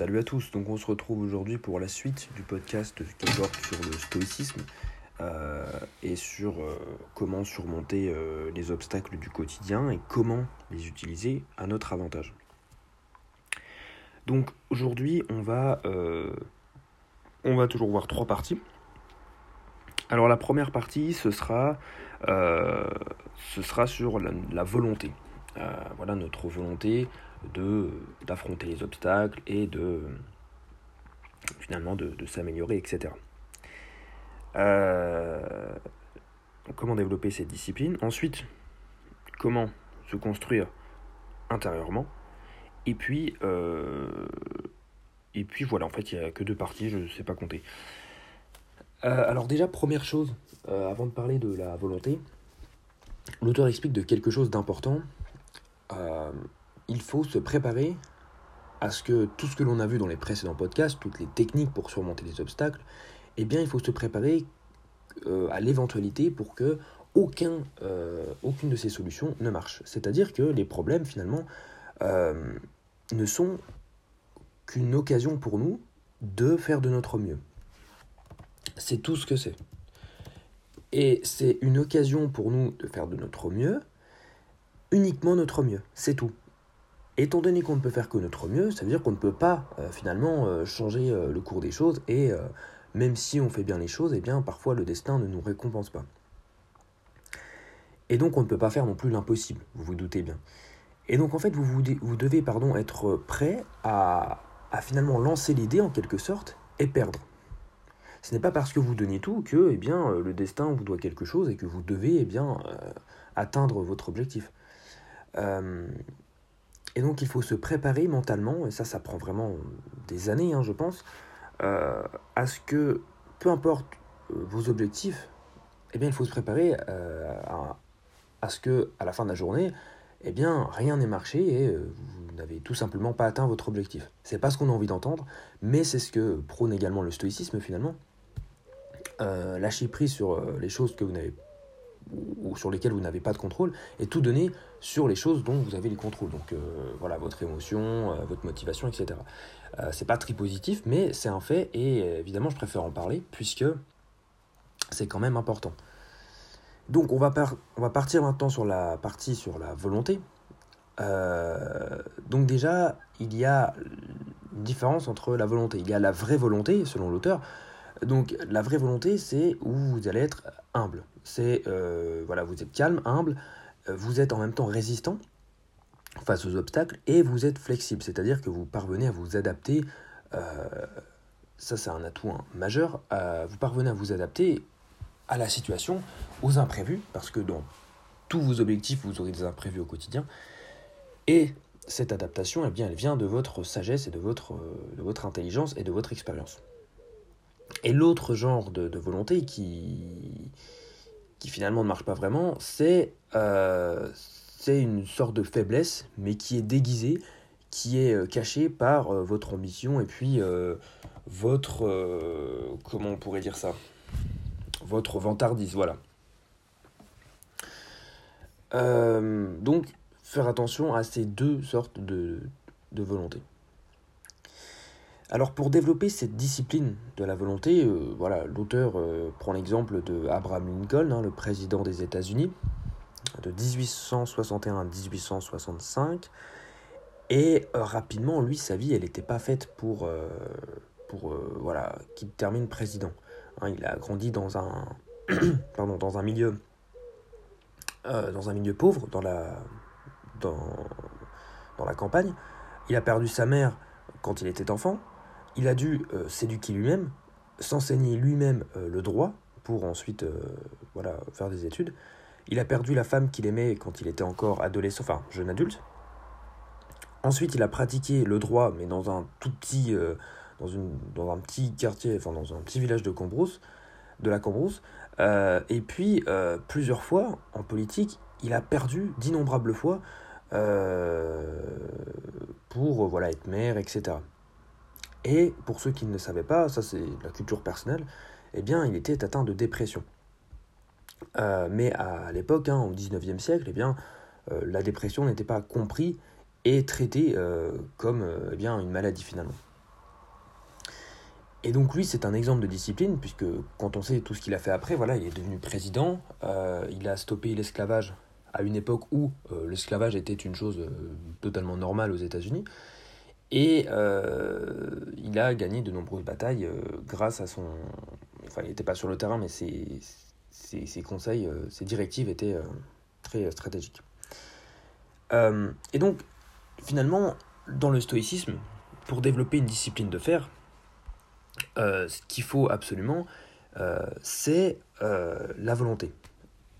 Salut à tous, donc on se retrouve aujourd'hui pour la suite du podcast qui porte sur le stoïcisme euh, et sur euh, comment surmonter euh, les obstacles du quotidien et comment les utiliser à notre avantage. Donc aujourd'hui on va, toujours voir trois parties. Alors la première partie ce sera, sur la volonté. voilà notre volonté d'affronter les obstacles et de finalement de, s'améliorer, etc. Euh, comment développer cette discipline? Ensuite, comment se construire intérieurement? Et puis, euh, et puis voilà, en fait, il n'y a que deux parties, je ne sais pas compter. Euh, alors déjà, première chose, avant de parler de la volonté, l'auteur explique de quelque chose d'important il faut se préparer à ce que tout ce que l'on a vu dans les précédents podcasts, toutes les techniques pour surmonter les obstacles, eh bien, il faut se préparer euh, à l'éventualité pour que euh, aucune de ces solutions ne marche. C'est-à-dire que les problèmes, finalement, euh, ne sont qu'une occasion pour nous de faire de notre mieux. C'est tout ce que c'est. Et c'est une occasion pour nous de faire de notre mieux, uniquement notre mieux, c'est tout. Étant donné qu'on ne peut faire que notre mieux, ça veut dire qu'on ne peut pas euh, finalement euh, changer euh, le cours des choses et même si on fait bien les choses, eh bien parfois le destin ne nous récompense pas. Et donc on ne peut pas faire non plus l'impossible, vous vous doutez bien. Et donc en fait vous, vous, devez pardon, être prêt à, finalement lancer l'idée en quelque sorte et perdre. Ce n'est pas parce que vous donnez tout que eh bien, le destin vous doit quelque chose et que vous devez eh bien, atteindre votre objectif. Et donc il faut se préparer mentalement, et ça ça prend vraiment des années hein, je pense, euh, à ce que peu importe euh, vos objectifs, eh bien il faut se préparer euh, à, ce que à la fin de la journée, eh bien rien n'ait marché et vous n'avez tout simplement pas atteint votre objectif. C'est pas ce qu'on a envie d'entendre, mais c'est ce que prône également le stoïcisme finalement. lâcher prise sur les choses que vous n'avez ou sur lesquels vous n'avez pas de contrôle, et tout donner sur les choses dont vous avez les contrôles. Donc euh, voilà, votre émotion, euh, votre motivation, etc. Euh, c'est pas très positif, mais c'est un fait, et évidemment je préfère en parler, puisque c'est quand même important. Donc on va, on va partir maintenant sur la partie sur la volonté. donc déjà, il y a une différence entre la volonté. Il y a la vraie volonté, selon l'auteur, donc la vraie volonté, c'est où vous allez être humble. C'est euh, voilà, vous êtes calme, humble, euh, vous êtes en même temps résistant face aux obstacles et vous êtes flexible, c'est-à-dire que vous parvenez à vous adapter. Euh, ça, c'est un atout hein, majeur. vous parvenez à vous adapter à la situation, aux imprévus, parce que dans tous vos objectifs, vous aurez des imprévus au quotidien. Et cette adaptation, eh bien, elle vient de votre sagesse et de votre, de votre intelligence et de votre expérience. Et l'autre genre de, volonté qui, qui finalement ne marche pas vraiment, c'est euh, une sorte de faiblesse, mais qui est déguisée, qui est euh, cachée par euh, votre ambition et puis votre... comment on pourrait dire ça? Votre vantardise, voilà. donc, faire attention à ces deux sortes de, de. Alors pour développer cette discipline de la volonté, euh, voilà, l'auteur euh, prend l'exemple de Abraham Lincoln, hein, le président des États-Unis, de 1861 à 1865. Et euh, rapidement, lui, sa vie, elle n'était pas faite pour, pour voilà, qu'il termine président. Hein, il a grandi dans un, dans un milieu, dans un milieu pauvre, dans la, dans, dans la campagne. Il a perdu sa mère quand il était enfant il a dû euh, s'éduquer lui-même, s'enseigner lui-même euh, le droit pour ensuite euh, voilà, faire des études. Il a perdu la femme qu'il aimait quand il était encore adolescent, enfin jeune adulte. Ensuite, il a pratiqué le droit, mais dans un tout petit, quartier, enfin dans un petit village de de la Cambrousse. et puis, plusieurs fois, en politique, il a perdu d'innombrables fois pour voilà, être maire, etc. Et pour ceux qui ne savaient pas, ça c'est la culture personnelle, eh bien il était atteint de dépression. Euh, mais à l'époque, hein, au 19e siècle, eh bien, euh, la dépression n'était pas comprise et traitée euh, comme eh bien, une maladie finalement. Et donc lui, c'est un exemple de discipline, puisque quand on sait tout ce qu'il a fait après, voilà, il est devenu président, il a stoppé l'esclavage à une époque où l'esclavage était une chose totalement normale aux États-Unis, et il a gagné de nombreuses batailles grâce à son... Enfin, il n'était pas sur le terrain, mais ses, ses, ses conseils, ses directives étaient très stratégiques. et donc, finalement, dans le stoïcisme, pour développer une discipline de fer, euh, ce qu'il faut absolument, euh, c'est euh, la volonté.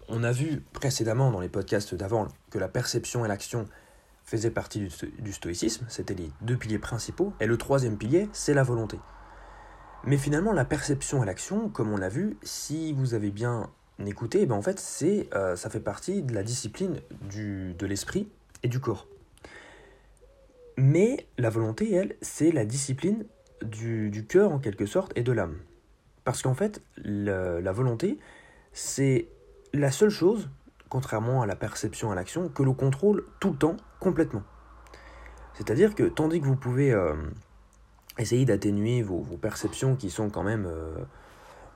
On a vu précédemment dans les podcasts d'avant que la perception et l'action faisaient partie du, stoïcisme, c'était les deux piliers principaux, et le troisième pilier, c'est la volonté. Mais finalement, la perception et l'action, comme on l'a vu, si vous avez bien écouté, ben en fait, c'est, ça fait partie de la discipline de l'esprit et du corps. Mais la volonté, elle, c'est la discipline du, cœur en quelque sorte et de l'âme. Parce qu'en fait, la, volonté, c'est la seule chose, contrairement à la perception, à l'action, que l'on contrôle tout le temps, complètement. C'est-à-dire que tandis que vous pouvez euh, essayer d'atténuer vos, perceptions qui sont quand même euh,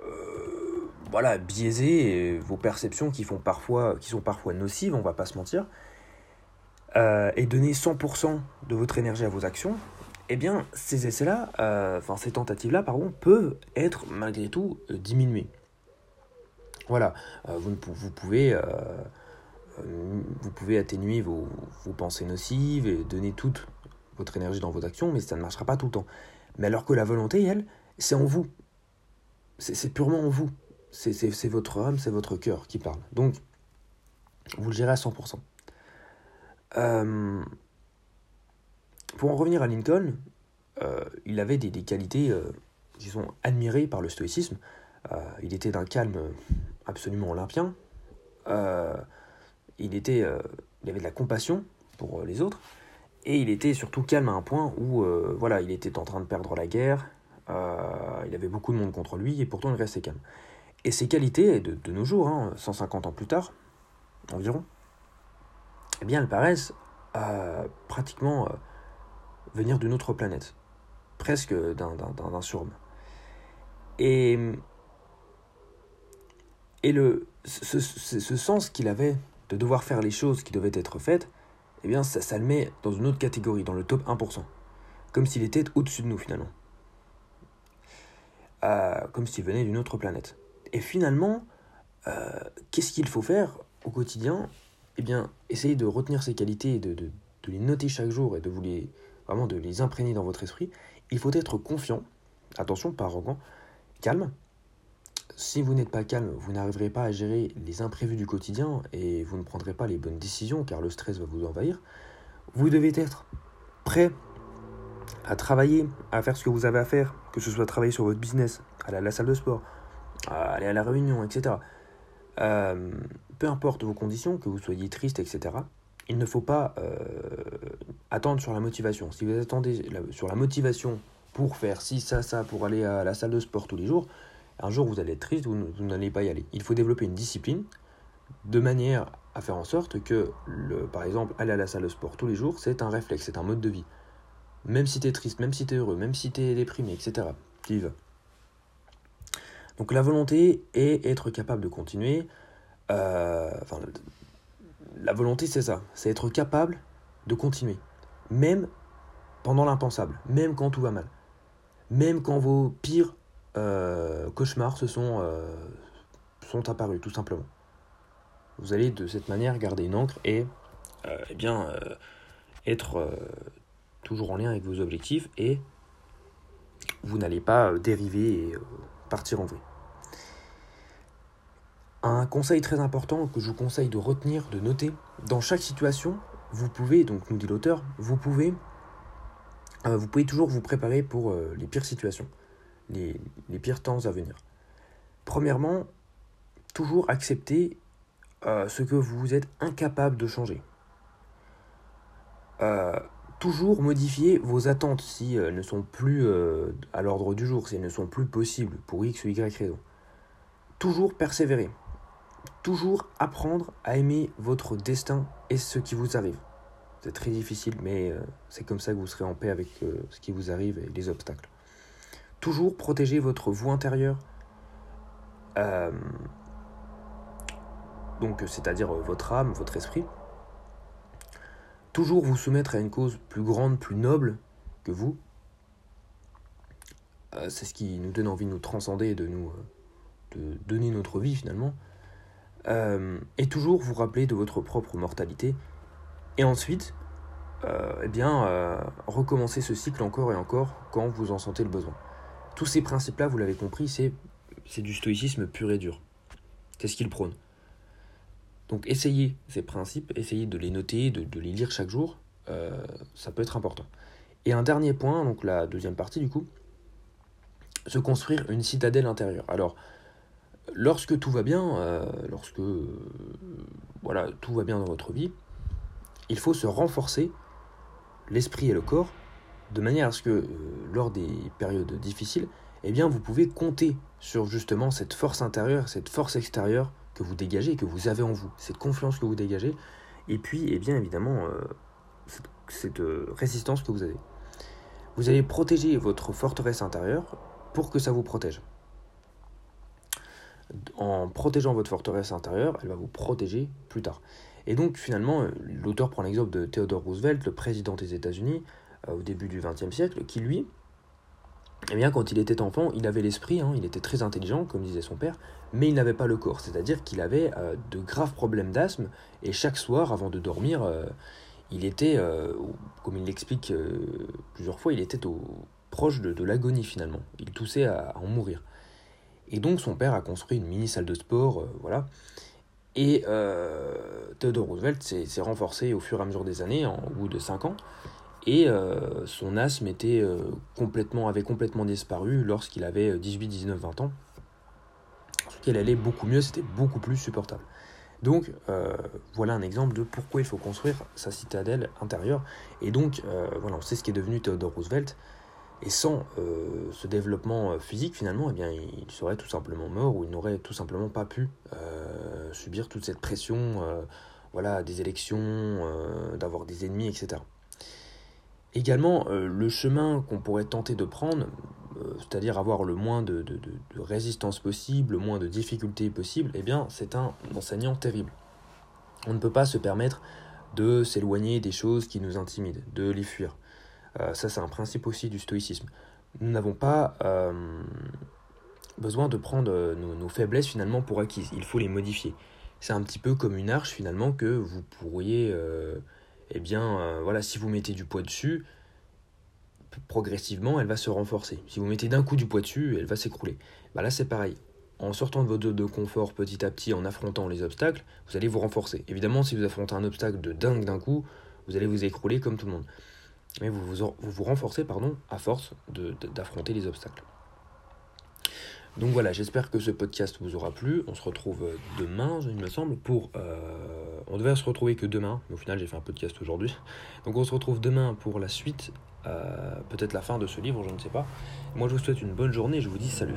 euh, voilà, biaisées, vos perceptions qui, font parfois, qui sont parfois nocives, on va pas se mentir, et donner 100% de votre énergie à vos actions, eh bien, ces essais-là, enfin ces tentatives-là, pardon, peuvent être malgré tout diminuées. Voilà, vous, vous, pouvez, vous pouvez atténuer vos, pensées nocives et donner toute votre énergie dans vos actions, mais ça ne marchera pas tout le temps. Mais alors que la volonté, elle, c'est en vous. C'est purement en vous. C'est votre âme, c'est votre cœur qui parle. Donc, vous le gérez à 100%. Euh, pour en revenir à Lincoln, euh, il avait des, qualités euh, qui sont admirées par le stoïcisme. Euh, il était d'un calme absolument olympien. Il, était, il avait de la compassion pour les autres. Et il était surtout calme à un point où voilà, il était en train de perdre la guerre. il avait beaucoup de monde contre lui et pourtant il restait calme. Et ces qualités, de, de nos jours, 150 hein, ans plus tard, environ, eh bien, elles paraissent pratiquement venir d'une autre planète, presque d'un surhomme. Et, et le, ce, ce, sens qu'il avait de devoir faire les choses qui devaient être faites, eh bien ça, ça le met dans une autre catégorie, dans le top 1%. Comme s'il était au-dessus de nous finalement. Euh, comme s'il venait d'une autre planète. Et finalement, euh, qu'est-ce qu'il faut faire au quotidien? Eh bien, essayer de retenir ces qualités, de, les noter chaque jour et de vous les, de les imprégner dans votre esprit, il faut être confiant, attention, pas arrogant, calme. Si vous n'êtes pas calme, vous n'arriverez pas à gérer les imprévus du quotidien et vous ne prendrez pas les bonnes décisions car le stress va vous envahir. Vous devez être prêt à travailler, à faire ce que vous avez à faire, que ce soit travailler sur votre business, aller à la salle de sport, aller à la réunion, etc. Euh, peu importe vos conditions, que vous soyez triste, etc il ne faut pas euh, attendre sur la motivation. Si vous attendez sur la motivation pour faire ci, ça, ça, pour aller à la salle de sport tous les jours, un jour vous allez être triste, vous, n'allez pas y aller. Il faut développer une discipline de manière à faire en sorte que, par exemple, aller à la salle de sport tous les jours, c'est un réflexe, c'est un mode de vie. Même si tu es triste, même si tu es heureux, même si tu es déprimé, etc. Tu y vas. Donc la volonté est être capable de continuer, euh, la volonté, c'est ça. C'est être capable de continuer. Même pendant l'impensable. Même quand tout va mal. Même quand vos pires euh, cauchemars se sont, euh, sont apparus, tout simplement. Vous allez de cette manière garder une encre et euh, eh bien, être toujours en lien avec vos objectifs et vous n'allez pas dériver et partir en vrille. Un conseil très important que je vous conseille de retenir, de noter, dans chaque situation, vous pouvez, donc nous dit l'auteur, vous pouvez, vous pouvez toujours vous préparer pour les pires situations, les, pires temps à venir. Premièrement, toujours accepter euh, ce que vous êtes incapable de changer. toujours modifier vos attentes si elles ne sont plus à l'ordre du jour, si elles ne sont plus possibles pour X ou Y raison. Toujours persévérer toujours apprendre à aimer votre destin et ce qui vous arrive. C'est très difficile, mais euh, c'est comme ça que vous serez en paix avec euh, ce qui vous arrive et les obstacles. Toujours protéger votre voix intérieure. Euh, donc, c'est-à-dire votre âme, votre esprit. Toujours vous soumettre à une cause plus grande, plus noble que vous. Euh, c'est ce qui nous donne envie de nous transcender et de nous de donner notre vie finalement. et toujours vous rappeler de votre propre mortalité. Et ensuite, eh bien, recommencer ce cycle encore et encore quand vous en sentez le besoin. Tous ces principes-là, vous l'avez compris, c'est, du stoïcisme pur et dur. C'est ce qu'il prône. Donc essayez ces principes, essayez de les noter, de, les lire chaque jour, euh, ça peut être important. Et un dernier point, donc la deuxième partie du coup, se construire une citadelle intérieure. Alors, lorsque tout va bien, euh, lorsque voilà, tout va bien dans votre vie, il faut se renforcer l'esprit et le corps de manière à ce que euh, lors des périodes difficiles, eh bien, vous pouvez compter sur justement cette force intérieure, cette force extérieure que vous dégagez, que vous avez en vous, cette confiance que vous dégagez, et puis, eh bien évidemment, euh, cette, euh, résistance que vous avez. Vous allez protéger votre forteresse intérieure pour que ça vous protège. En protégeant votre forteresse intérieure, elle va vous protéger plus tard. Et donc finalement, l'auteur prend l'exemple de Theodore Roosevelt, le président des États-Unis, au début du XXe siècle, qui lui, eh bien, quand il était enfant, il avait l'esprit, hein, il était très intelligent, comme disait son père, mais il n'avait pas le corps, c'est-à-dire qu'il avait euh, de graves problèmes d'asthme, et chaque soir, avant de dormir, euh, il était, comme il l'explique plusieurs fois, il était au, proche de, l'agonie finalement, il toussait à, en mourir. Et donc son père a construit une mini salle de sport, voilà, et Theodore Roosevelt s'est renforcé au fur et à mesure des années, en, au bout de 5 ans, et euh, son asthme était, euh, complètement, avait complètement disparu lorsqu'il avait 18, 19, 20 ans. Ce qu'elle allait beaucoup mieux, c'était beaucoup plus supportable. Donc euh, voilà un exemple de pourquoi il faut construire sa citadelle intérieure. Et donc voilà, on sait ce qui est devenu Theodore Roosevelt. Et sans ce développement physique, finalement, eh bien, il serait tout simplement mort ou il n'aurait tout simplement pas pu subir toute cette pression, voilà, des élections, d'avoir des ennemis, etc. Également, euh, le chemin qu'on pourrait tenter de prendre, euh, c'est-à-dire avoir le moins de, résistance possible, le moins de difficultés possible, eh bien, c'est un enseignant terrible. On ne peut pas se permettre de s'éloigner des choses qui nous intimident, de les fuir. Euh, ça, c'est un principe aussi du stoïcisme. Nous n'avons pas besoin de prendre nos, faiblesses finalement pour acquises. Il faut les modifier. C'est un petit peu comme une arche finalement que vous pourriez eh bien, euh, voilà, si vous mettez du poids dessus, progressivement, elle va se renforcer. Si vous mettez d'un coup du poids dessus, elle va s'écrouler. Bah là, c'est pareil. En sortant de votre zone de confort petit à petit, en affrontant les obstacles, vous allez vous renforcer. Évidemment, si vous affrontez un obstacle de dingue d'un coup, vous allez vous écrouler comme tout le monde. Mais vous vous, vous, renforcez pardon, à force d'affronter les obstacles. Donc voilà, j'espère que ce podcast vous aura plu. On se retrouve demain, il me semble, pour... Euh, on devait se retrouver que demain, mais au final j'ai fait un podcast aujourd'hui. Donc on se retrouve demain pour la suite, euh, peut-être la fin de ce livre, je ne sais pas. Moi je vous souhaite une bonne journée, je vous dis salut.